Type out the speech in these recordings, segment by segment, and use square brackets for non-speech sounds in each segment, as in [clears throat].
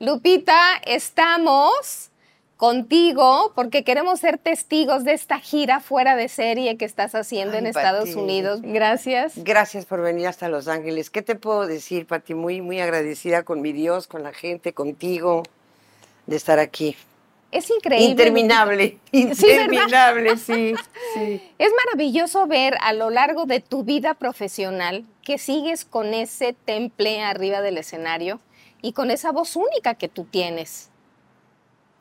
Lupita, estamos contigo porque queremos ser testigos de esta gira fuera de serie que estás haciendo Ay, en Estados. Unidos. Gracias. Gracias por venir hasta Los Ángeles. ¿Qué te puedo decir, Pati? Muy, muy agradecida con mi Dios, con la gente, contigo, de estar aquí. Es increíble. Interminable, interminable, [laughs] sí, sí. Es maravilloso ver a lo largo de tu vida profesional que sigues con ese temple arriba del escenario y con esa voz única que tú tienes.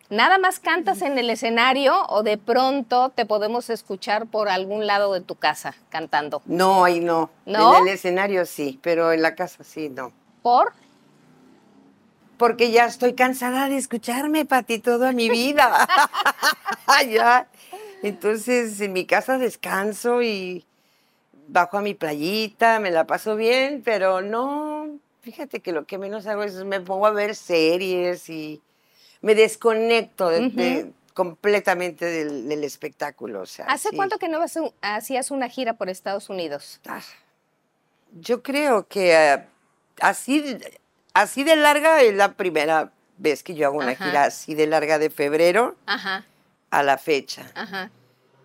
Nada más cantas en el escenario o de pronto te podemos escuchar por algún lado de tu casa cantando. No, ahí no. ¿No? En el escenario sí, pero en la casa sí, no. ¿Por? Porque ya estoy cansada de escucharme, Pati, toda mi vida. [laughs] [laughs] ya. Entonces, en mi casa descanso y bajo a mi playita, me la paso bien, pero no, fíjate que lo que menos hago es me pongo a ver series y me desconecto de- de- completamente del, del espectáculo. O sea, ¿Hace sí. cuánto que no vas hacías una gira por Estados Unidos? Ah, Yo creo que eh, así, así de larga es la primera vez que yo hago una Ajá. gira así de larga de febrero Ajá, a la fecha. ajá.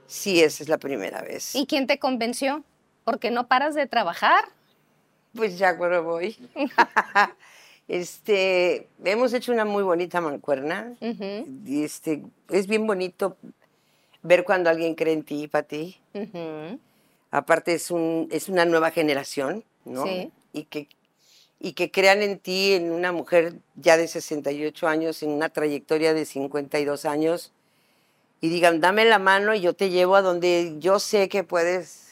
Sí, esa es la primera vez. ¿Y quién te convenció? Porque no paras de trabajar. Pues ya cuando voy. [laughs] este, hemos hecho una muy bonita mancuerna. Ujú, Y este, es bien bonito ver cuando alguien cree en ti, Pati. ujú. Aparte es, un, es una nueva generación, ¿no? Sí. Y que, y que crean en ti, en una mujer ya de 68 años, en una trayectoria de 52 años, y digan, dame la mano y yo te llevo a donde yo sé que puedes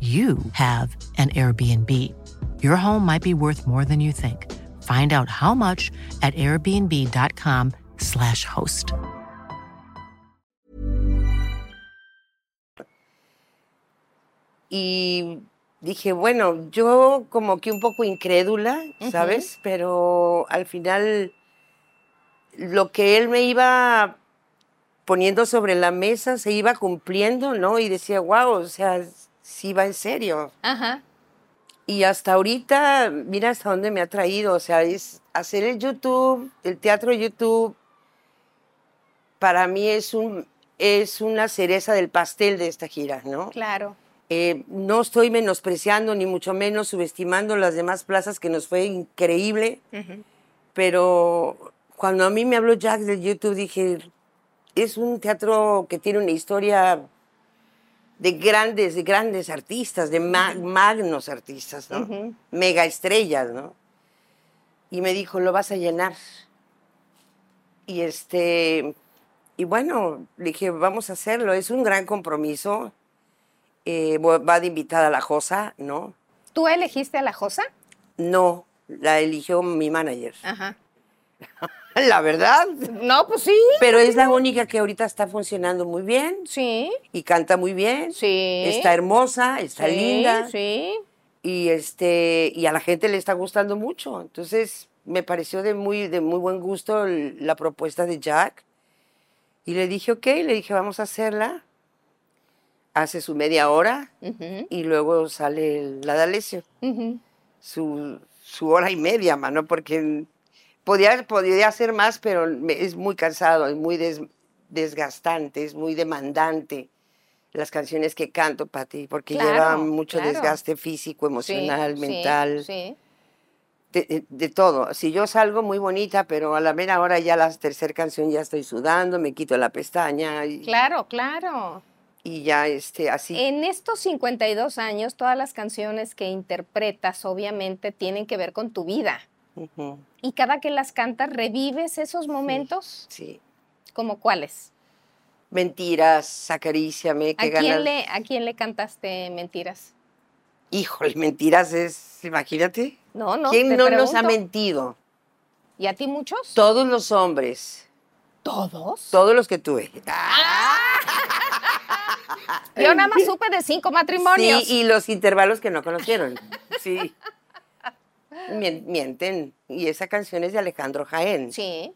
you have an Airbnb. Your home might be worth more than you think. Find out how much at airbnb.com/slash host. Y dije, bueno, yo como que un poco incrédula, ¿sabes? Pero al final lo que él me iba poniendo sobre la mesa se iba cumpliendo, ¿no? Y decía, wow, o sea, sí va en serio. Ajá. Y hasta ahorita, mira hasta dónde me ha traído, o sea, es hacer el YouTube, el teatro YouTube, para mí es, un, es una cereza del pastel de esta gira, ¿no? Claro. Eh, no estoy menospreciando ni mucho menos subestimando las demás plazas que nos fue increíble, pero cuando a mí me habló Jack del YouTube dije, es un teatro que tiene una historia de grandes, de grandes artistas, de ma- magnos artistas, ¿no? Mega estrellas, ¿no? Y me dijo, lo vas a llenar. Y este, y bueno, le dije, vamos a hacerlo, es un gran compromiso. Eh, va de invitada a la Josa, ¿no? ¿Tú elegiste a la Josa? No, la eligió mi manager. Ajá. [laughs] [laughs] La verdad. No, pues sí. Pero es la única que ahorita está funcionando muy bien Sí. y canta muy bien. Sí. Está hermosa, está sí, linda. Sí. Y este y a la gente le está gustando mucho. Entonces, me pareció de muy de muy buen gusto la propuesta de Jack. Y le dije, ok, le dije, vamos a hacerla. hace su media hora y luego sale la D'Alessio, su, su hora y media, mano, porque podía, podía hacer más, pero es muy cansado, es muy des- desgastante, es muy demandante las canciones que canto, Pati, porque lleva Claro, mucho claro. desgaste físico, emocional, Sí, mental. Sí, sí. de, de- de todo. Si yo salgo muy bonita, pero a la mera hora ya la tercera canción ya estoy sudando, me quito la pestaña y, Claro, claro. y ya este, así. En estos 52 años, todas las canciones que interpretas obviamente tienen que ver con tu vida. Ujú, Y cada que las cantas, ¿revives esos momentos? sí. ¿Como cuáles? Mentiras, acaríciame, ¿A que quién, ganas. le, ¿A quién le cantaste mentiras? Híjole, mentiras es, imagínate. No, no, ¿Quién te no nos ha mentido? ¿Y a ti muchos? Todos los hombres, ¿Todos? todos los que tuve. [laughs] Yo nada más supe de cinco matrimonios. Sí, y los intervalos que no conocieron. Sí. Mien- Mienten. Y esa canción es de Alejandro Jaén. Sí.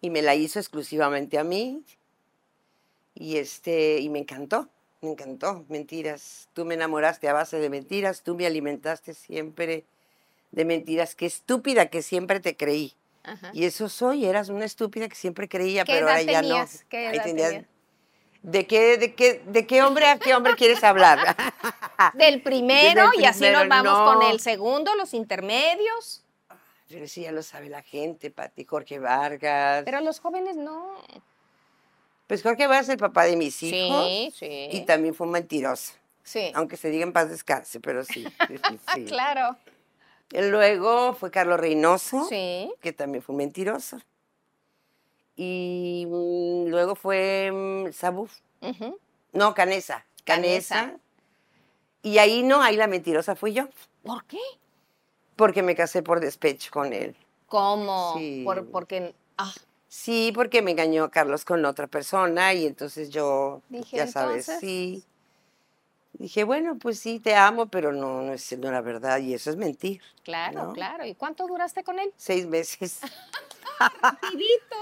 y me la hizo exclusivamente a mí y este y me encantó me encantó mentiras tú me enamoraste a base de mentiras tú me alimentaste siempre de mentiras qué estúpida que siempre te creí Ajá. y eso soy eras una estúpida que siempre creía ¿Qué pero edad ahora ya tenías? no ¿Qué Ahí tenías? ¿De qué, de, qué, ¿De qué hombre a qué hombre quieres hablar? [laughs] Del primero Del y así nos vamos no. con el segundo, los intermedios. Pero eso ya lo sabe la gente, Pati, Jorge Vargas. Pero los jóvenes no. Pues Jorge Vargas es el papá de mis hijos. Sí, sí. Y también fue un mentiroso. Sí. aunque se diga en paz descanse, pero sí, sí. [laughs] Claro. Luego fue Carlos Reynoso, Sí. que también fue un mentiroso. Y mm, luego fue mm, Sabuf, no, Canesa, Canesa. Canesa. Y ahí no, ahí la mentirosa fui yo, ¿Por qué? porque me casé por despecho con él. ¿Cómo? Sí. Por, porque. Ah, Sí, porque me engañó Carlos con otra persona y entonces yo, Dije, ya sabes, entonces. sí. Dije, bueno, pues sí, te amo, pero no, no es no era verdad y eso es mentir. claro, ¿no? claro. ¿Y cuánto duraste con él? Seis meses. [laughs] Rapidito.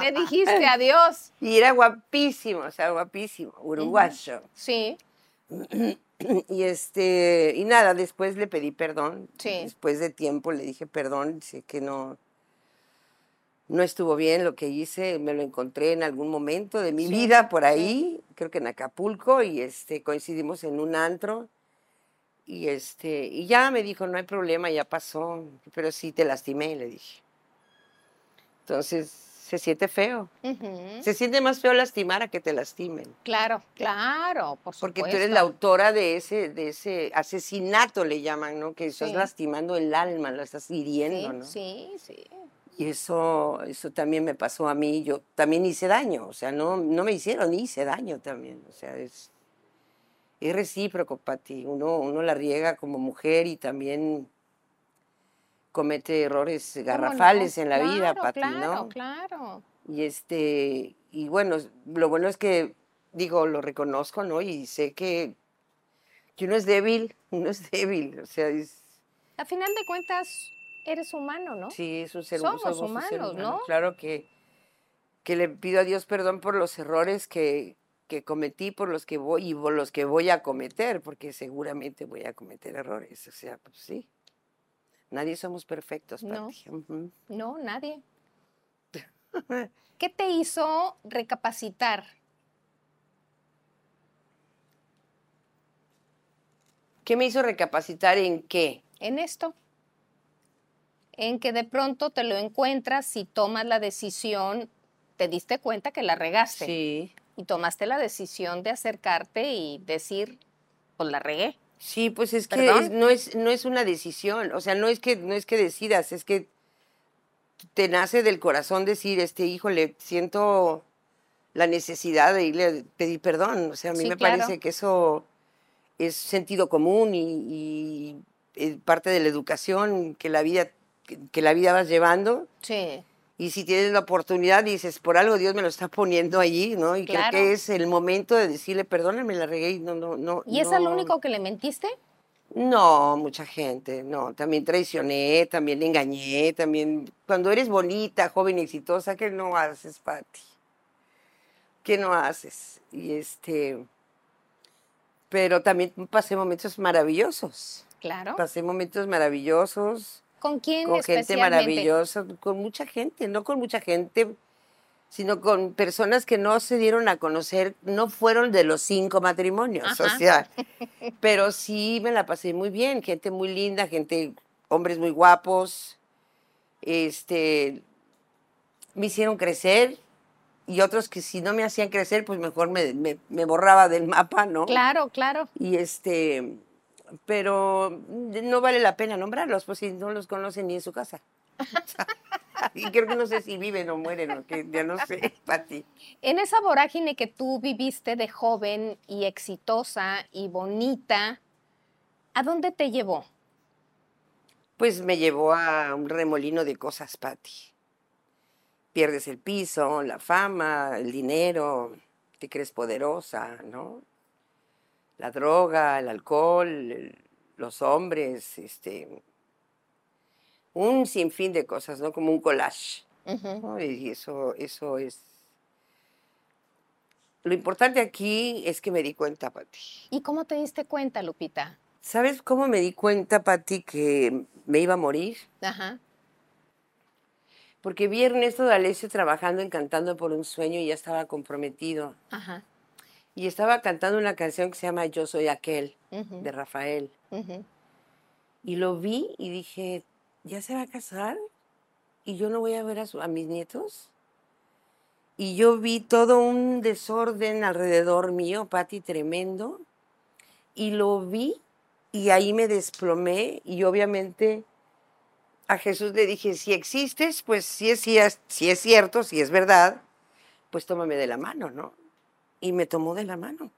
Le dijiste [laughs] adiós. Y era guapísimo, o sea, guapísimo, uruguayo. Sí. [clears throat] Y este, y nada, después le pedí perdón. Sí. Después de tiempo le dije perdón, sé que no, no estuvo bien lo que hice, me lo encontré en algún momento de mi vida por ahí, creo que en Acapulco, y este, coincidimos en un antro. Y este, y ya me dijo, no hay problema, ya pasó, pero sí te lastimé, le dije. Entonces, se siente feo. Ujú. Se siente más feo lastimar a que te lastimen. Claro, claro, por supuesto. Porque tú eres la autora de ese, de ese asesinato, le llaman, ¿no? Que estás Sí. lastimando el alma, la estás hiriendo, Sí, ¿no? sí, sí. Y eso, eso también me pasó a mí. Yo también hice daño, o sea, no, no me hicieron, hice daño también. O sea, es, es recíproco, Pati. Uno, uno la riega como mujer y también comete errores ¿Cómo garrafales no? en la vida, Claro, Pati, claro, ¿no? Claro, Y este, y bueno, lo bueno es que, digo, lo reconozco, ¿no? Y sé que, que uno es débil, [laughs] uno es débil, o sea, es, A final de cuentas, eres humano, ¿no? sí, es un ser, Somos somos un ser humanos, humano. ¿no? Claro que, que le pido a Dios perdón por los errores que, que cometí, por los que voy y por los que voy a cometer, porque seguramente voy a cometer errores, o sea, pues sí. Nadie somos perfectos, No. No, nadie. [laughs] ¿Qué te hizo recapacitar? ¿Qué me hizo recapacitar en qué? en esto, en que de pronto te lo encuentras y tomas la decisión, te diste cuenta que la regaste Sí. y tomaste la decisión de acercarte y decir, pues la regué. Sí, pues es que no, es, no es una decisión, o sea, no es que, no es que decidas, es que te nace del corazón decir, este, híjole, siento la necesidad de irle a pedir perdón, o sea, a mí Sí, me claro. parece que eso es sentido común y, y es parte de la educación que la vida, que, que la vida vas llevando. Sí, Y si tienes la oportunidad, dices, por algo Dios me lo está poniendo allí, ¿no? Y Claro. creo que es el momento de decirle, perdóname, la regué y no, no, no. ¿y es no- único que le mentiste? no, mucha gente, no, también traicioné, también engañé, también cuando eres bonita, joven y exitosa, ¿qué no haces, Pati? ¿Qué no haces? Y este Pero también pasé momentos maravillosos. Claro. Pasé momentos maravillosos. ¿Con quién Con gente maravillosa, con mucha gente, no con mucha gente, sino con personas que no se dieron a conocer, no fueron de los cinco matrimonios, o Ajá. sea, [laughs] pero sí me la pasé muy bien, gente muy linda, gente, hombres muy guapos, este, me hicieron crecer y otros que si no me hacían crecer, pues mejor me, me- me borraba del mapa, ¿no? Claro, claro. Y este, pero no vale la pena nombrarlos, pues si no los conocen ni en su casa. [laughs] y creo que no sé si viven o mueren, o que ya no sé, Pati. En esa vorágine que tú viviste de joven y exitosa y bonita, ¿a dónde te llevó? Pues me llevó a un remolino de cosas, Pati. Pierdes el piso, la fama, el dinero, te crees poderosa, ¿no? La droga, el alcohol, el- los hombres, este, un sinfín de cosas, ¿no? Como un collage. ¿no? Y eso, eso es. Lo importante aquí es que me di cuenta, Pati. ¿Y cómo te diste cuenta, Lupita? ¿Sabes cómo me di cuenta, Pati, que me iba a morir? Ajá. Porque vi a Ernesto D'Alessio trabajando en Cantando por un Sueño y ya estaba comprometido. Ajá. Y estaba cantando una canción que se llama Yo Soy Aquel, de Rafael. Y lo vi y dije, ¿ya se va a casar? ¿Y yo no voy a ver a, su- a mis nietos? Y yo vi todo un desorden alrededor mío, Pati, tremendo. Y lo vi y ahí me desplomé y obviamente a Jesús le dije, si existes, pues si es, si es, si es cierto, si es verdad, pues tómame de la mano, ¿no? Y me tomó de la mano.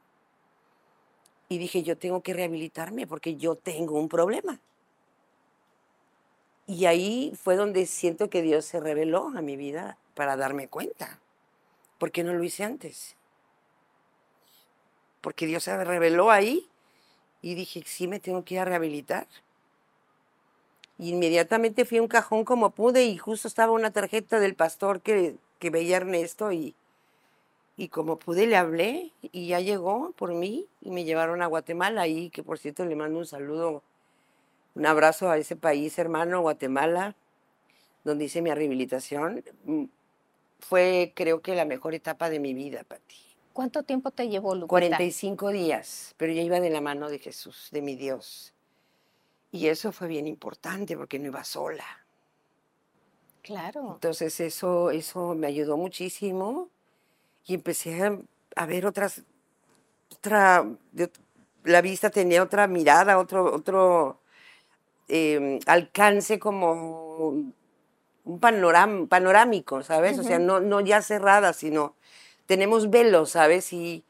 Y dije, yo tengo que rehabilitarme porque yo tengo un problema. Y ahí fue donde siento que Dios se reveló a mi vida para darme cuenta. ¿Por qué no lo hice antes? Porque Dios se reveló ahí y dije, sí, me tengo que ir a rehabilitar. Y inmediatamente fui a un cajón como pude y justo estaba una tarjeta del pastor que, que veía Ernesto y, y como pude le hablé y ya llegó por mí y me llevaron a Guatemala y que por cierto le mando un saludo, un abrazo a ese país hermano, Guatemala, donde hice mi rehabilitación. Mm, Fue creo que la mejor etapa de mi vida, Pati. ¿Cuánto tiempo te llevó, Lupita? 45 días, pero yo iba de la mano de Jesús, de mi Dios. Y eso fue bien importante porque no iba sola. Claro. Entonces eso, eso me ayudó muchísimo y empecé a, a ver otras, otra, de la vista tenía otra mirada, otro, otro eh, alcance como un panoram- panorámico, ¿sabes? O sea, no, no ya cerrada, sino tenemos velos, ¿sabes? Y,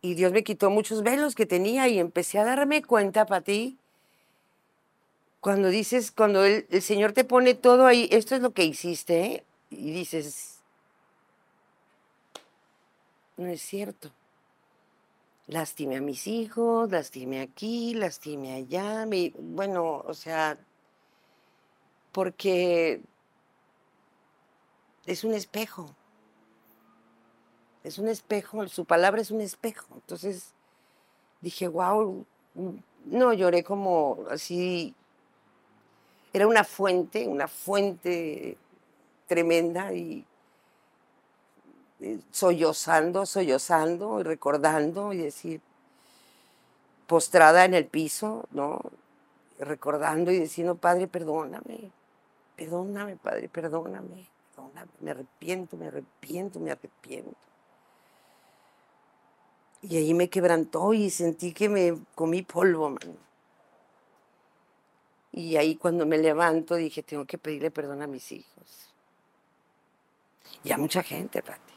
y Dios me quitó muchos velos que tenía y empecé a darme cuenta, para ti, cuando dices, cuando el, el Señor te pone todo ahí, esto es lo que hiciste, ¿eh? y dices, no es cierto. Lastimé a mis hijos, lastimé aquí, lastimé allá, bueno, o sea, porque es un espejo. Es un espejo, su palabra es un espejo. Entonces dije, wow, no lloré como así. Era una fuente, una fuente tremenda y sollozando, sollozando y recordando y decir, postrada en el piso, ¿no? Recordando y diciendo, Padre, perdóname, perdóname, Padre, perdóname, perdóname, me arrepiento, me arrepiento, me arrepiento. Y ahí me quebrantó y sentí que me comí polvo, mano. Y ahí cuando me levanto dije, tengo que pedirle perdón a mis hijos. Y a mucha gente, Pati.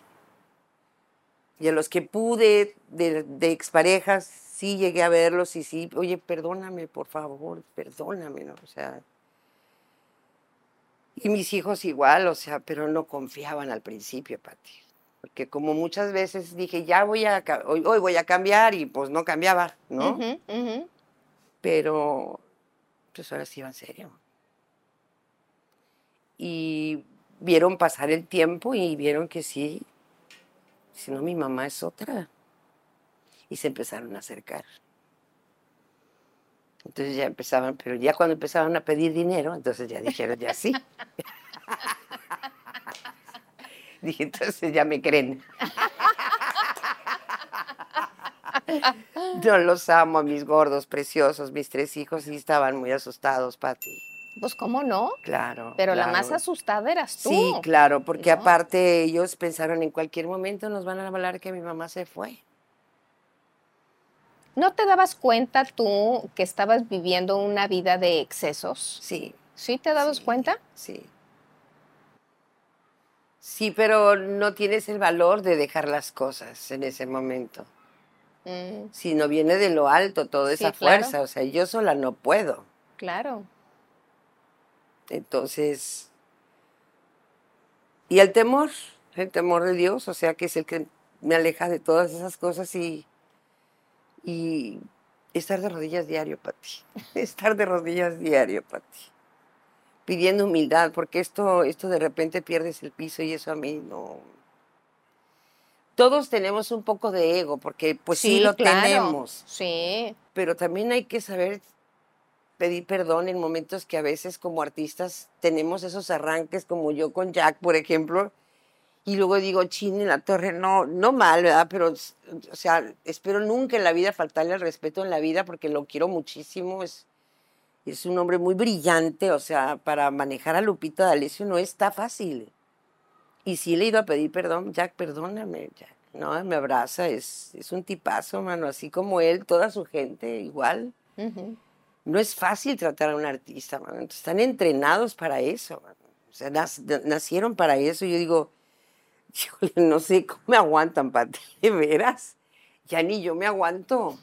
Y a los que pude, de, de exparejas, sí llegué a verlos y sí, oye, perdóname, por favor, perdóname, ¿no? O sea. Y mis hijos igual, o sea, pero no confiaban al principio, Pati. Porque como muchas veces dije, ya voy a, hoy, hoy voy a cambiar y pues no cambiaba, ¿no? Pero pues ahora sí iba en serio. Y vieron pasar el tiempo y vieron que sí, si no mi mamá es otra. Y se empezaron a acercar. Entonces ya empezaban, pero ya cuando empezaban a pedir dinero, entonces ya dijeron, ya sí. [laughs] Dije, entonces ya me creen. [laughs] Yo los amo mis gordos preciosos, mis tres hijos, y estaban muy asustados, Pati. Pues cómo no. Claro. Pero la más asustada eras tú. Sí, claro, porque ¿no? aparte ellos pensaron en cualquier momento nos van a hablar que mi mamá se fue. ¿No te dabas cuenta tú que estabas viviendo una vida de excesos? Sí, ¿Sí te dabas Sí. cuenta? sí. Sí, pero no tienes el valor de dejar las cosas en ese momento. Mm, Si no viene de lo alto toda Sí, esa claro. fuerza, o sea, yo sola no puedo. claro. Entonces, y el temor, el temor de Dios, o sea, que es el que me aleja de todas esas cosas y, y estar de rodillas diario, Pati. [laughs] Estar de rodillas diario, Pati. Pidiendo humildad, porque esto, esto de repente pierdes el piso y eso a mí no. Todos tenemos un poco de ego, porque pues sí, lo claro. tenemos Sí, pero también hay que saber pedir perdón en momentos que a veces como artistas tenemos esos arranques como yo con Jack, por ejemplo, y luego digo, chin, en la torre, no, no mal, ¿verdad? Pero, o sea, espero nunca en la vida faltarle al respeto en la vida porque lo quiero muchísimo, es, es un hombre muy brillante, o sea, para manejar a Lupita D'Alessio no está fácil. Y sí le he ido a pedir perdón, Jack, perdóname, Jack. No, me abraza, es, es un tipazo, mano, así como él, toda su gente, igual. ujú, No es fácil tratar a un artista. Entonces, Están entrenados para eso. O sea, nacieron para eso. Yo digo, [laughs] híjole, no sé cómo me aguantan, Pati, de veras. Ya ni yo me aguanto.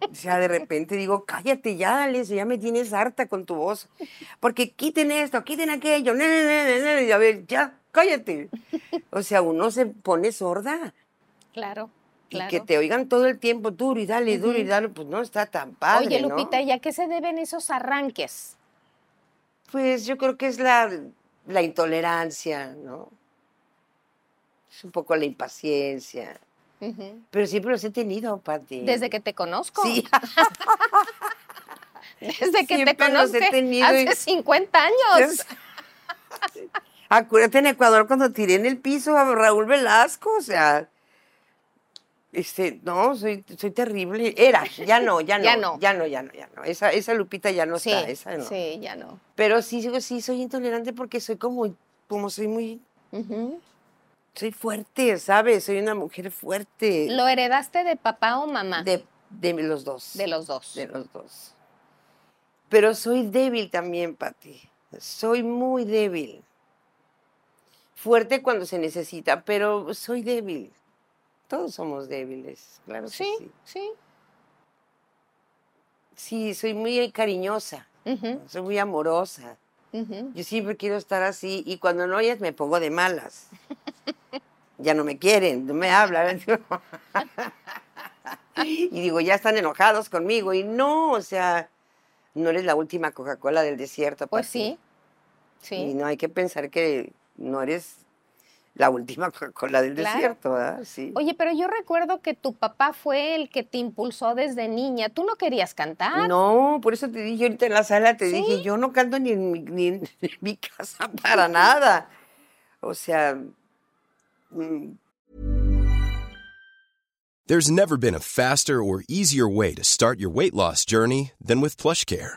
O sea, de repente digo, cállate ya, Alex, ya me tienes harta con tu voz. Porque quiten esto, quiten aquello. y a ver, ya, cállate. O sea, uno se pone sorda. claro, Y que te oigan todo el tiempo duro y dale, duro y dale, pues no está tan padre, Oye, ¿no? Lupita, ¿y a qué se deben esos arranques? Pues yo creo que es la, la intolerancia, ¿no? Es un poco la impaciencia. Pero siempre los he tenido, Pati. Desde que te conozco. Sí, [laughs] Desde que te Siempre conozco. tenido y- Hace 50 años. [laughs] Acuérdate en Ecuador cuando tiré en el piso a Raúl Velasco, o sea, este, no, soy, soy terrible. Era, ya no, ya [laughs] no, Ya no. ya no, ya no, ya no. Esa, esa Lupita ya no Sí, está, esa no. sí, ya no. Pero sí, sí, soy intolerante porque soy como, como soy muy, soy fuerte, ¿sabes? Soy una mujer fuerte. ¿Lo heredaste de papá o mamá? De, de los dos. De los dos. De los dos. Pero soy débil también, Pati. Soy muy débil. Fuerte cuando se necesita, pero soy débil. Todos somos débiles, claro que Sí, sí. sí. Sí, soy muy cariñosa, soy muy amorosa. Yo siempre quiero estar así y cuando no ellas me pongo de malas. [laughs] Ya no me quieren, no me hablan. [laughs] y digo, ya están enojados conmigo. Y no, o sea, no eres la última Coca-Cola del desierto. Pues Pati. sí, Y sí. no hay que pensar que no eres la última Coca-Cola del Claro. desierto, ¿verdad? Sí. Oye, pero yo recuerdo que tu papá fue el que te impulsó desde niña. ¿Tú no querías cantar? No, por eso te dije ahorita en la sala, te ¿Sí? dije, yo no canto ni en mi, ni en [laughs] mi casa para nada. O sea, mm, There's never been a faster or easier way to start your weight loss journey than with PlushCare.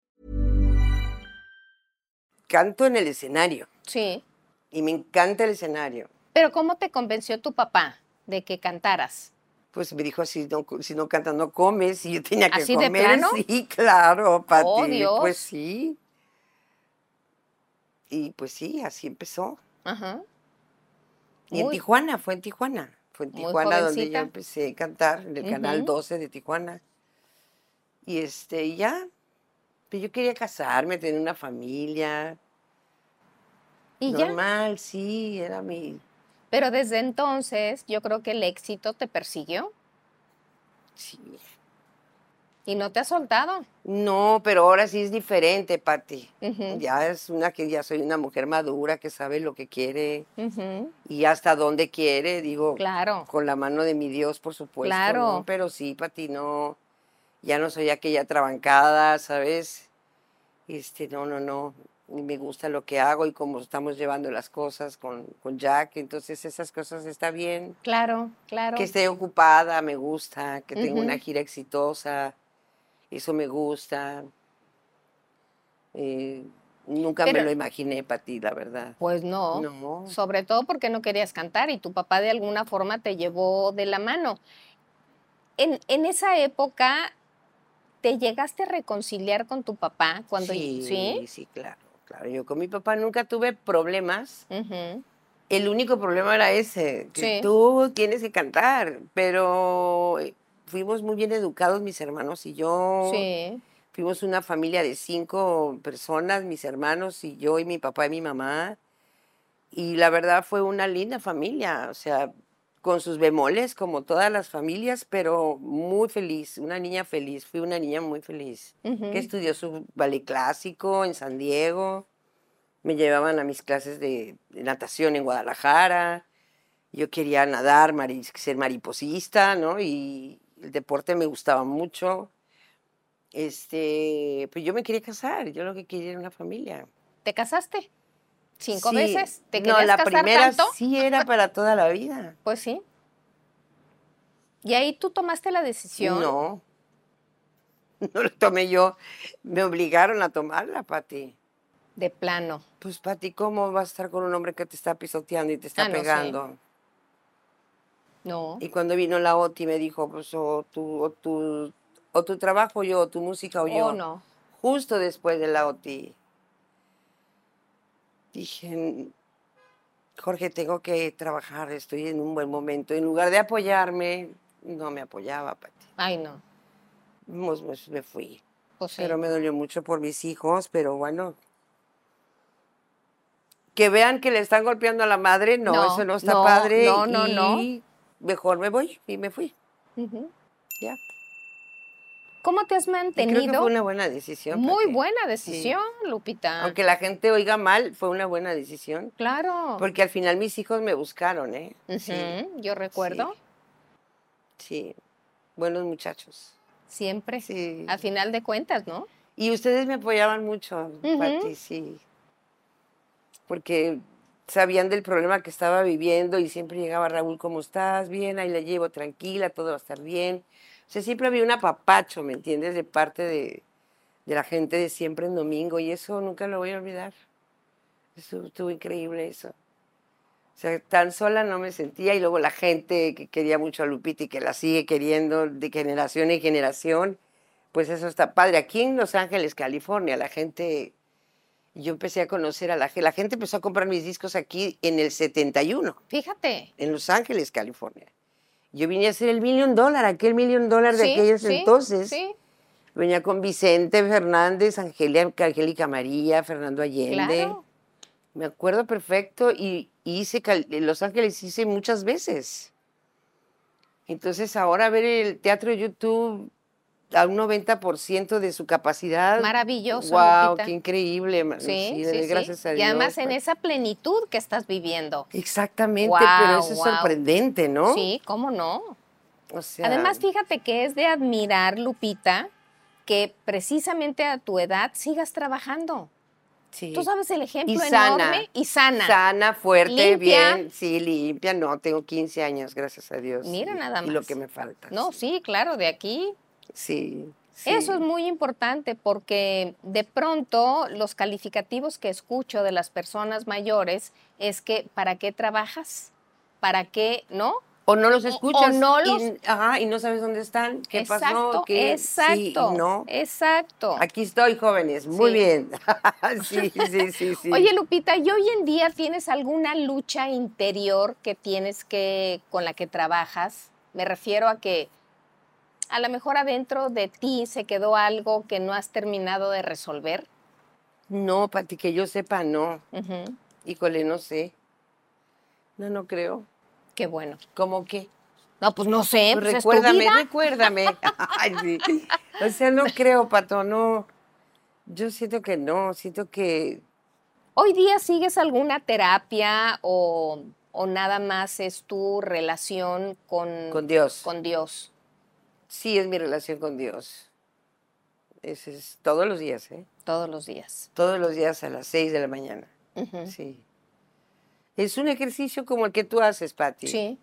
Canto en el escenario. Sí. Y me encanta el escenario. Pero ¿cómo te convenció tu papá de que cantaras? Pues me dijo, si no, si no cantas, no comes. Y yo tenía que ¿Así de comer. plano? [laughs] Sí, claro, Pati. Oh, Dios. Pues sí. Y pues sí, así empezó. Ajá. Y en Tijuana, fue en Tijuana. Fue en Tijuana donde yo empecé a cantar, en el canal Ujú. 12 de Tijuana. Y este, ya. Pues yo quería casarme, tener una familia. Y ya. Normal, sí, era mi. Pero desde entonces yo creo que el éxito te persiguió Sí. y no te ha soltado. No, pero ahora sí es diferente, Pati. Ujú. Ya es una que ya soy una mujer madura que sabe lo que quiere y hasta dónde quiere, digo, Claro. con la mano de mi Dios, por supuesto. Claro. ¿no? Pero sí, Pati, no, ya no soy aquella trabancada, ¿sabes? Este, no, no, no. Me gusta lo que hago y cómo estamos llevando las cosas con, con Jack. Entonces, esas cosas está bien. Claro, claro. Que esté ocupada, me gusta. Que tenga una gira exitosa, eso me gusta. Eh, nunca me lo imaginé, Pati, la verdad. Pues no. No. Sobre todo porque no querías cantar y tu papá de alguna forma te llevó de la mano. En, en esa época, ¿te llegaste a reconciliar con tu papá cuando sí, sí? sí, claro, claro. Yo con mi papá nunca tuve problemas. El único problema era ese, que Sí. tú tienes que cantar, pero eh, fuimos muy bien educados mis hermanos y yo. Sí. Fuimos una familia de cinco personas, mis hermanos y yo y mi papá y mi mamá. Y la verdad fue una linda familia, o sea, con sus bemoles como todas las familias, pero muy feliz, una niña feliz, fui una niña muy feliz, que estudió su ballet clásico en San Diego, me llevaban a mis clases de, de natación en Guadalajara, yo quería nadar, mari- ser mariposista, ¿no? Y el deporte me gustaba mucho. Este, pues yo me quería casar, yo lo que quería era una familia. ¿Te casaste? ¿Cinco Sí, veces? ¿Te no, la casar primera tanto? sí era para toda la vida. Pues sí. ¿Y ahí tú tomaste la decisión? No, [laughs] no la tomé yo, me obligaron a tomarla, Pati. De plano. Pues, Pati, ¿cómo vas a estar con un hombre que te está pisoteando y te está Ah, no, sí. pegando? No. Y cuando vino la OTI me dijo, pues, o tu, o tu, o tu trabajo yo, o tu música o yo. Oh, no. Justo después de la OTI. Dije, Jorge, tengo que trabajar, estoy en un buen momento. En lugar de apoyarme, no me apoyaba, Pati. Ay, no. Pues, pues, me fui. Pues sí. Pero me dolió mucho por mis hijos, pero bueno. Que vean que le están golpeando a la madre, no, No, eso no está no, padre. no, no, no. y Mejor me voy y me fui. Ya. ¿Cómo te has Y creo que mantenido? fue una buena decisión. Muy buena decisión, Lupita. Aunque la gente oiga mal, fue una buena decisión. Claro. Porque al final mis hijos me buscaron, ¿eh? Sí, Yo recuerdo sí. Buenos muchachos. siempre. Sí. A final de cuentas, ¿no? Y ustedes me apoyaban mucho. Pati, sí. Porque sabían del problema que estaba viviendo y siempre llegaba Raúl, ¿cómo estás? Bien, ahí la llevo tranquila, todo va a estar bien. O sea, siempre había un apapacho, ¿me entiendes? De parte de, de la gente de siempre en domingo y eso nunca lo voy a olvidar. Eso estuvo increíble eso. O sea, tan sola no me sentía y luego la gente que quería mucho a Lupita y que la sigue queriendo de generación en generación, pues eso está padre. Aquí en Los Ángeles, California, la gente, yo empecé a conocer a la gente, la gente empezó a comprar mis discos aquí en el 71, Fíjate. en Los Ángeles, California. Yo vine a hacer el Million Dollar, aquel Million Dollar de Sí, aquellos sí, entonces. Sí, Venía con Vicente Fernández, Angélica, Angélica María, Fernando Allende. claro. Me acuerdo perfecto y, hice Los Ángeles hice muchas veces. Entonces ahora ver el teatro de YouTube a un 90% de su capacidad. Maravilloso, Wow, Lupita. qué increíble. Sí, sí, gracias a Y Dios. además en por- esa plenitud que estás viviendo. Exactamente, pero eso es sorprendente, ¿no? Sí, ¿cómo no? O sea, Además, fíjate que es de admirar, Lupita, que precisamente a tu edad sigas trabajando. sí. Tú sabes el ejemplo Y sana. enorme y sana. Sana, fuerte, Limpia. bien. Sí, limpia. No, tengo 15 años, gracias a Dios. Mira y- nada Y lo más. que me falta. No, sí, claro, de aquí. Sí, Eso es muy importante porque de pronto los calificativos que escucho de las personas mayores es que ¿para qué trabajas? ¿Para qué no? O no los O- o escuchas. no y- los- ajá, y no sabes dónde están, qué exacto, pasó, qué exacto, sí, no. exacto. Aquí estoy, jóvenes. Muy Sí. bien. [laughs] [laughs] sí, sí, sí, sí. Oye, Lupita, ¿y hoy en día tienes alguna lucha interior que tienes que, con la que trabajas? Me refiero a que a lo mejor adentro de ti se quedó algo que no has terminado de resolver. No, Pati, que yo sepa, no. Ujú, Híjole, no sé. No, no creo. Qué bueno. ¿Cómo qué? No, pues no sé, Pues pues recuérdame, recuérdame. [laughs] Ay, sí. O sea, no creo, Pato, no. Yo siento que no, siento que ¿Hoy día sigues alguna terapia o, o nada más es tu relación con, con Dios. con Dios? Sí, es mi relación con Dios. Ese es todos los días, ¿eh? Todos los días. Todos los días a las seis de la mañana. Sí. Es un ejercicio como el que tú haces, Pati. Sí.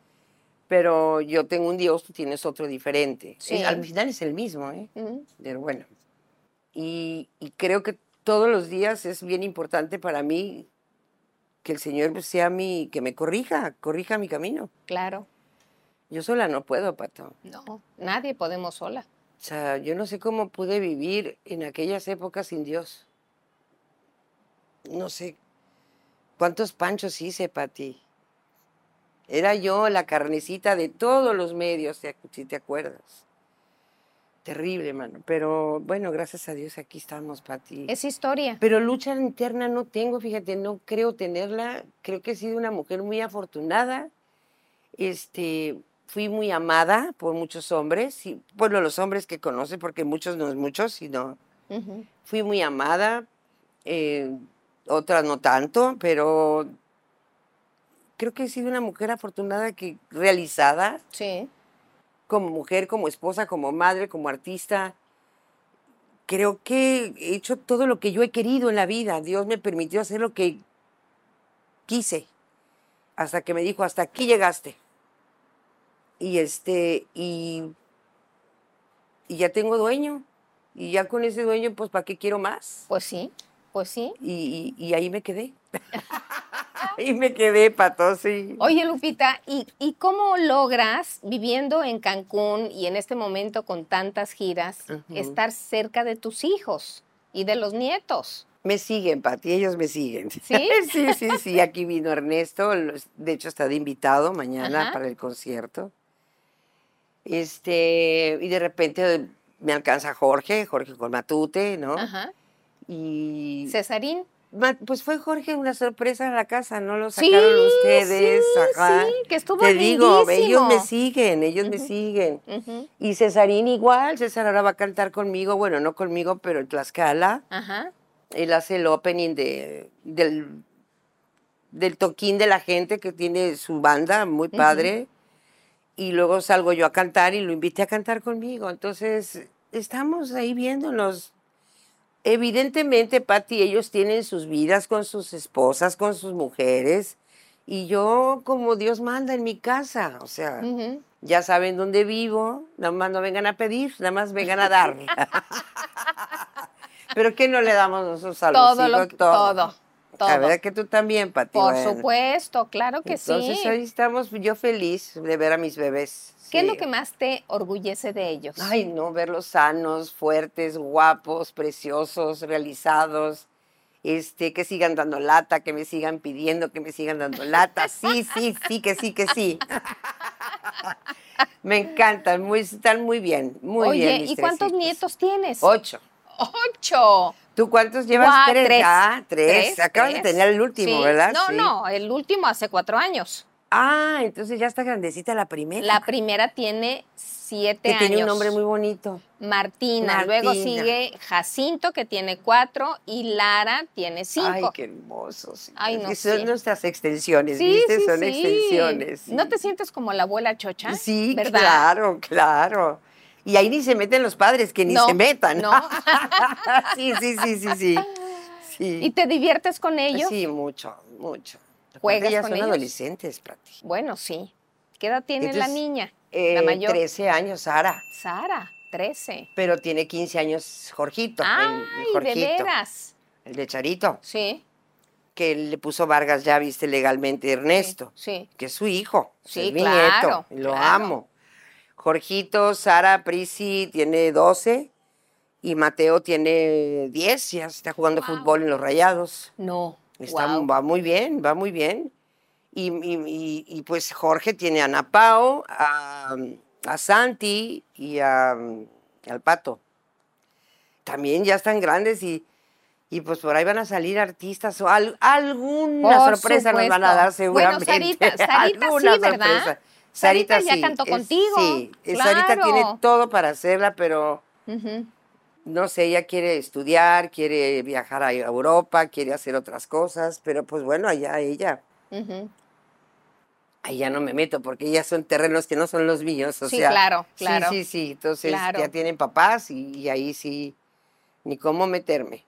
Pero yo tengo un Dios, tú tienes otro diferente. Sí. Al final es el mismo, ¿eh? Ujú. Pero bueno. Y, y creo que todos los días es bien importante para mí que el Señor pues, sea mi, que me corrija, corrija mi camino. Claro. Yo sola no puedo, Pato. No, nadie podemos sola. O sea, yo no sé cómo pude vivir en aquellas épocas sin Dios. No sé cuántos panchos hice, Pati. Era yo la carnecita de todos los medios, si te acuerdas. Terrible, mano. Pero bueno, gracias a Dios aquí estamos, Pati. Es historia. Pero lucha interna no tengo, fíjate, no creo tenerla. Creo que he sido una mujer muy afortunada. Este, fui muy amada por muchos hombres, y, bueno, los hombres que conocen, porque muchos no es muchos, sino Ujú. fui muy amada, eh, otras no tanto, pero creo que he sido una mujer afortunada que realizada Sí. como mujer, como esposa, como madre, como artista. Creo que he hecho todo lo que yo he querido en la vida. Dios me permitió hacer lo que quise. Hasta que me dijo, hasta aquí llegaste. Y este, y, y ya tengo dueño. Y ya con ese dueño, pues, ¿para qué quiero más? Pues sí, pues sí. Y, y- y ahí me quedé. [laughs] ahí me quedé, pato, sí. Oye, Lupita, ¿y, ¿y cómo logras, viviendo en Cancún y en este momento con tantas giras, estar cerca de tus hijos y de los nietos? Me siguen, Pati, ellos me siguen. ¿Sí? [laughs] sí, sí, sí. Aquí vino Ernesto, de hecho está de invitado mañana Ajá. para el concierto. Este, y de repente me alcanza Jorge, Jorge con Matute, ¿no? Ajá. Y Cesarín. Pues fue Jorge una sorpresa a la casa, ¿no? Lo Sí, sacaron ustedes, sí, ajá. sí, que estuvo Te digo, ellos me siguen, ellos me siguen. Y Cesarín igual, César ahora va a cantar conmigo, bueno, no conmigo, pero en Tlaxcala. Ajá. Él hace el opening de, del, del toquín de la gente que tiene su banda, muy padre. Y luego salgo yo a cantar y lo invité a cantar conmigo. Entonces, estamos ahí viéndonos. Evidentemente, Patti, ellos tienen sus vidas con sus esposas, con sus mujeres. Y yo, como Dios manda en mi casa, o sea, ya saben dónde vivo, nada más no vengan a pedir, nada más vengan a dar. [laughs] Pero ¿qué no le damos nosotros a los Todo hijos? todo, todo. La verdad que tú también, Pati. Por bueno. supuesto, claro que Entonces sí. ahí estamos, yo feliz de ver a mis bebés. ¿Qué es lo que más te orgullece de ellos? Ay, no, verlos sanos, fuertes, guapos, preciosos, realizados. Este, que sigan dando lata, que me sigan pidiendo, que me sigan dando lata. [laughs] Sí, sí, sí, que sí, que sí. Me encantan, muy, están muy bien, muy Oye, bien. mis ¿y cuántos hijos. nietos tienes? Ocho. Ocho. ¿Tú cuántos llevas? Guau, tres. tres. Ah, tres. Tres, Acabas de tener el último, Sí. ¿verdad? No, Sí. no, el último hace cuatro años. Ah, entonces ya está grandecita la primera. La primera tiene siete que años. tiene un nombre muy bonito. Martina. Luego sigue Jacinto, que tiene cuatro, y Lara tiene cinco. Ay, qué hermosos. Ay, no, que son sí. nuestras extensiones, Sí, ¿viste? sí, son extensiones. ¿No te sientes como la abuela chocha? Sí, ¿verdad? claro, claro. Y ahí ni se meten los padres, que ni No, se metan. no. [laughs] sí, sí, sí, sí, sí. Sí. ¿Y te diviertes con ellos? Sí, mucho, mucho. ¿Juegas ya con son ellos? adolescentes, Prati. Bueno, sí. ¿Qué edad tiene la niña? Eh, la mayor. 13 años, Sara. Sara. 13. Pero tiene 15 años Jorgito. el- ¡Ay, el de Jorgito, veras! El de Charito. Sí, Que le puso Vargas ya, viste, legalmente Ernesto. sí. Que es su hijo. Sí, es mi claro, nieto. Lo claro. amo. Jorgito, Sara, Prisi tiene 12 y Mateo tiene 10. Ya está jugando fútbol en los Rayados. No. Está. Va muy bien, va muy bien. Y, y- y- y, pues Jorge tiene a Ana Pao, a, a Santi y a, al Pato. También ya están grandes y, y pues por ahí van a salir artistas o al- alguna Por sorpresa nos van a supuesto. dar Bueno, seguramente. Sarita- [laughs] Sarita sí, ¿verdad? sorpresa. Sarita ya sí, cantó es- contigo, Sí, Sarita tiene todo para hacerla, pero no sé, ella quiere estudiar, quiere viajar a Europa, quiere hacer otras cosas, pero pues bueno, allá ella. Ahí ya no me meto porque ya son terrenos que no son los míos, o Sí, sea. claro, sí, claro. Sí, sí, entonces Claro. ya tienen papás y, y ahí sí, ni cómo meterme.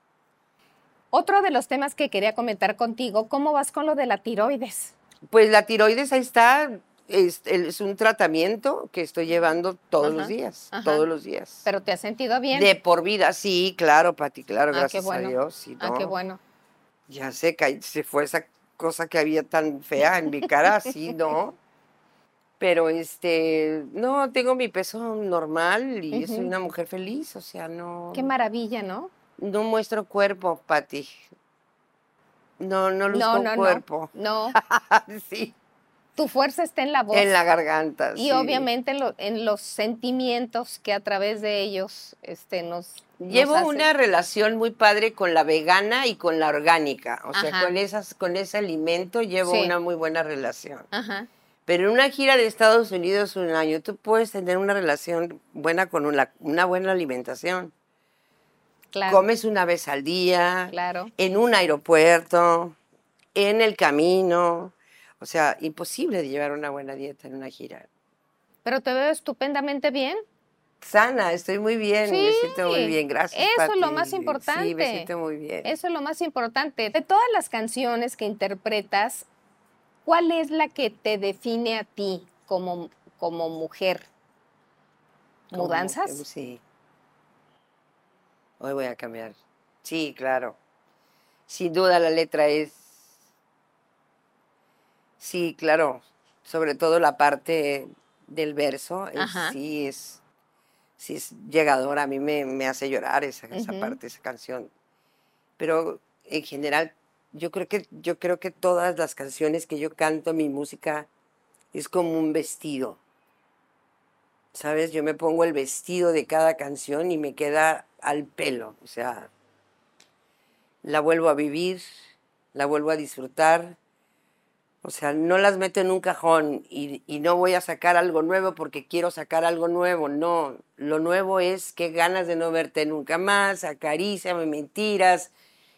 Otro de los temas que quería comentar contigo, ¿cómo vas con lo de la tiroides? Pues la tiroides ahí está, es, es un tratamiento que estoy llevando todos Ajá, los días, ajá. todos los días. ¿Pero te has sentido bien? De por vida, sí, claro, Pati, claro, Ah, gracias bueno. a Dios. sí, Ah, qué no. bueno. Ya ca- se fue esa cosa que había tan fea en mi cara, [laughs] sí, ¿no? Pero este, no, tengo mi peso normal y soy una mujer feliz, o sea, no, Qué maravilla, ¿no? no muestro cuerpo, Pati. No, no luzco No, no, cuerpo. no. No, [laughs] sí, tu fuerza está en la voz. en la garganta. y sí. obviamente en, lo- en los sentimientos que a través de ellos este, nos. Llevo una relación muy padre con la vegana y con la orgánica. O sea, con, esas, con ese alimento llevo Sí. una muy buena relación. Ajá. Pero en una gira de Estados Unidos un año, tú puedes tener una relación buena con una, una buena alimentación. Claro. Comes una vez al día, Claro. en un aeropuerto, en el camino. O sea, imposible de llevar una buena dieta en una gira. Pero te veo estupendamente bien. Sana, estoy muy bien, me siento muy Sí, bien, gracias. Eso es lo más Sí, importante. me siento muy bien. Eso es lo más importante. De todas las canciones que interpretas, ¿cuál es la que te define a ti como, como mujer? ¿Mudanzas? Sí. Hoy voy a cambiar. Sí, claro. Sin duda la letra es. Sí, claro. Sobre todo la parte del verso. es- Ajá. sí, es. Sí, es llegadora. A mí me, me hace llorar esa, esa parte, esa canción. Pero en general, yo creo que, yo creo que todas las canciones que yo canto, mi música, es como un vestido. ¿Sabes? Yo me pongo el vestido de cada canción y me queda al pelo. O sea, la vuelvo a vivir, la vuelvo a disfrutar. O sea, no las meto en un cajón y, y no voy a sacar algo nuevo porque quiero sacar algo nuevo. No, lo nuevo es que ganas de no verte nunca más, acaríciame, mentiras.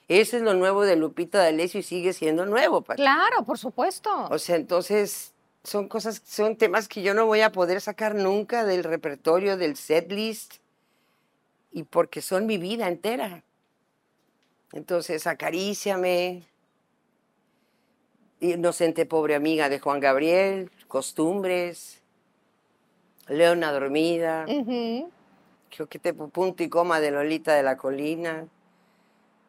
Eso es lo nuevo de Lupita D'Alessio y sigue siendo nuevo. Pati. Claro, por supuesto. O sea, entonces son cosas, son temas que yo no voy a poder sacar nunca del repertorio, del set list, y porque son mi vida entera. Entonces, acaríciame. Inocente pobre amiga de Juan Gabriel, costumbres, Leona dormida, creo que te punto y coma de Lolita de la Colina.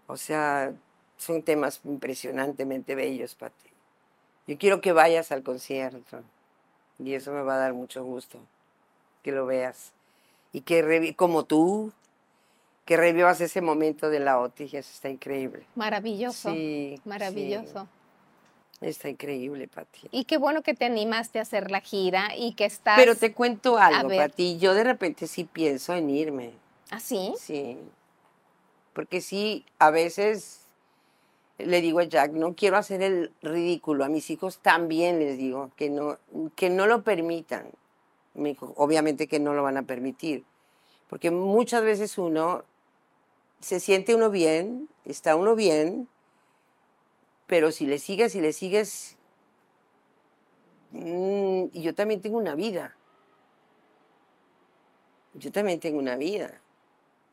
O sea, son temas impresionantemente bellos, Pati. Yo quiero que vayas al concierto y eso me va a dar mucho gusto que lo veas y que como tú que revivas ese momento de la OTI, eso está increíble. Maravilloso. Sí, Maravilloso. Está increíble, Pati. Y qué bueno que te animaste a hacer la gira y que estás. Pero te cuento algo. Pati. Yo de repente sí pienso en irme. ¿Así? Sí. Porque sí, a veces le digo a Jack, no quiero hacer el ridículo. A mis hijos también les digo que no, que no lo permitan. Me dijo, obviamente que no lo van a permitir. Porque muchas veces uno se siente uno bien, está uno bien, pero si le sigues y le sigues, mm, y yo también tengo una vida. Yo también tengo una vida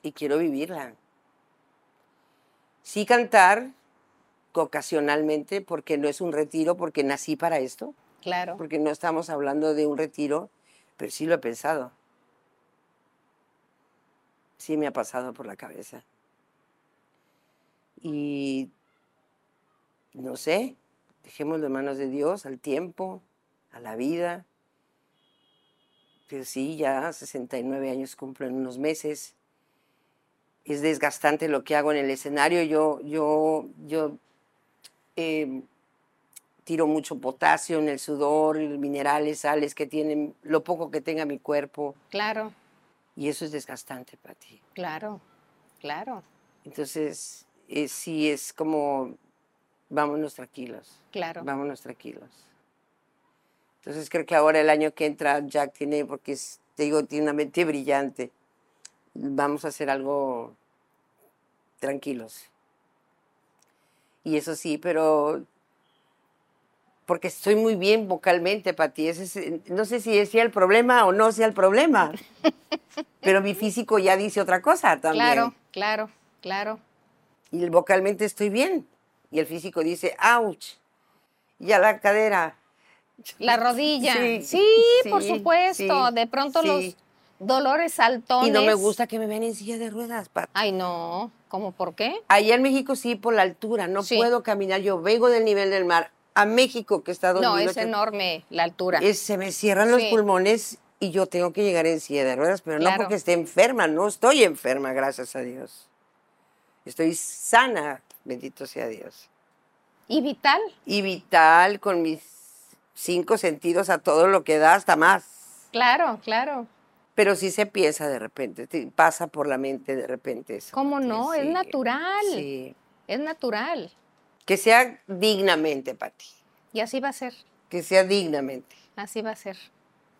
y quiero vivirla. Sí cantar ocasionalmente porque no es un retiro, porque nací para esto, Claro. porque no estamos hablando de un retiro, pero sí lo he pensado. sí me ha pasado por la cabeza. Y no sé, dejémoslo en manos de Dios, al tiempo, a la vida. Pero sí, ya 69 años cumplo en unos meses. Es desgastante lo que hago en el escenario. Yo, yo, yo eh, tiro mucho potasio en el sudor, minerales, sales que tienen, lo poco que tenga mi cuerpo. Claro, Y eso es desgastante para ti. claro, claro, Entonces, eh, sí es como, vámonos tranquilos. claro. Vámonos tranquilos. Entonces creo que ahora el año que entra Jack tiene, porque es- te digo, tiene una mente brillante. Vamos a hacer algo tranquilos. Y eso sí, pero porque estoy muy bien vocalmente, Pati. Ese es- no sé si sea el problema o no sea el problema. [laughs] pero mi físico ya dice otra cosa también. Claro, claro, claro. Y vocalmente estoy bien. Y el físico dice, ouch. Y a la cadera. La rodilla. Sí, Sí, por supuesto. sí, de pronto los dolores saltones. Y no me gusta que me vean en silla de ruedas, Pati. Ay, no. ¿Cómo por qué? Allá en México sí, por la altura, no puedo caminar. Yo vengo del nivel del mar a México, que está dos No, es enorme la altura. es- se me cierran los pulmones y yo tengo que llegar en silla de ruedas, pero no Claro. porque esté enferma, no estoy enferma, gracias a Dios. Estoy sana, bendito sea Dios. ¿Y vital? Y vital, con mis cinco sentidos a todo lo que da, hasta más. Claro, claro. Pero sí se piensa de repente, te pasa por la mente de repente eso. ¿Cómo no? Es natural. Sí. Es natural. Que sea dignamente, Pati. Y así va a ser. Que sea dignamente. Así va a ser.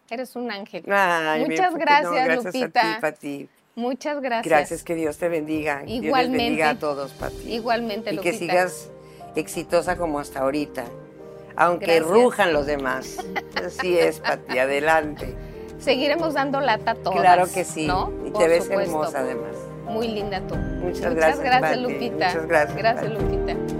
Eres un ángel. Ay, Muchas no, gracias, gracias Lupita. A ti, Pati. Muchas gracias. Gracias, que Dios te bendiga. Dios les Igualmente. bendiga a todos, Pati. Igualmente, Y Lupita. que sigas exitosa como hasta ahorita. Aunque Gracias. rujan los demás. Así es, Pati, adelante. Seguiremos dando lata a todas. claro que sí. ¿no? Y Por te ves supuesto. hermosa además. Muy linda tú. Muchas gracias, Pati. Lupita. Muchas gracias, Gracias, Pati. Lupita.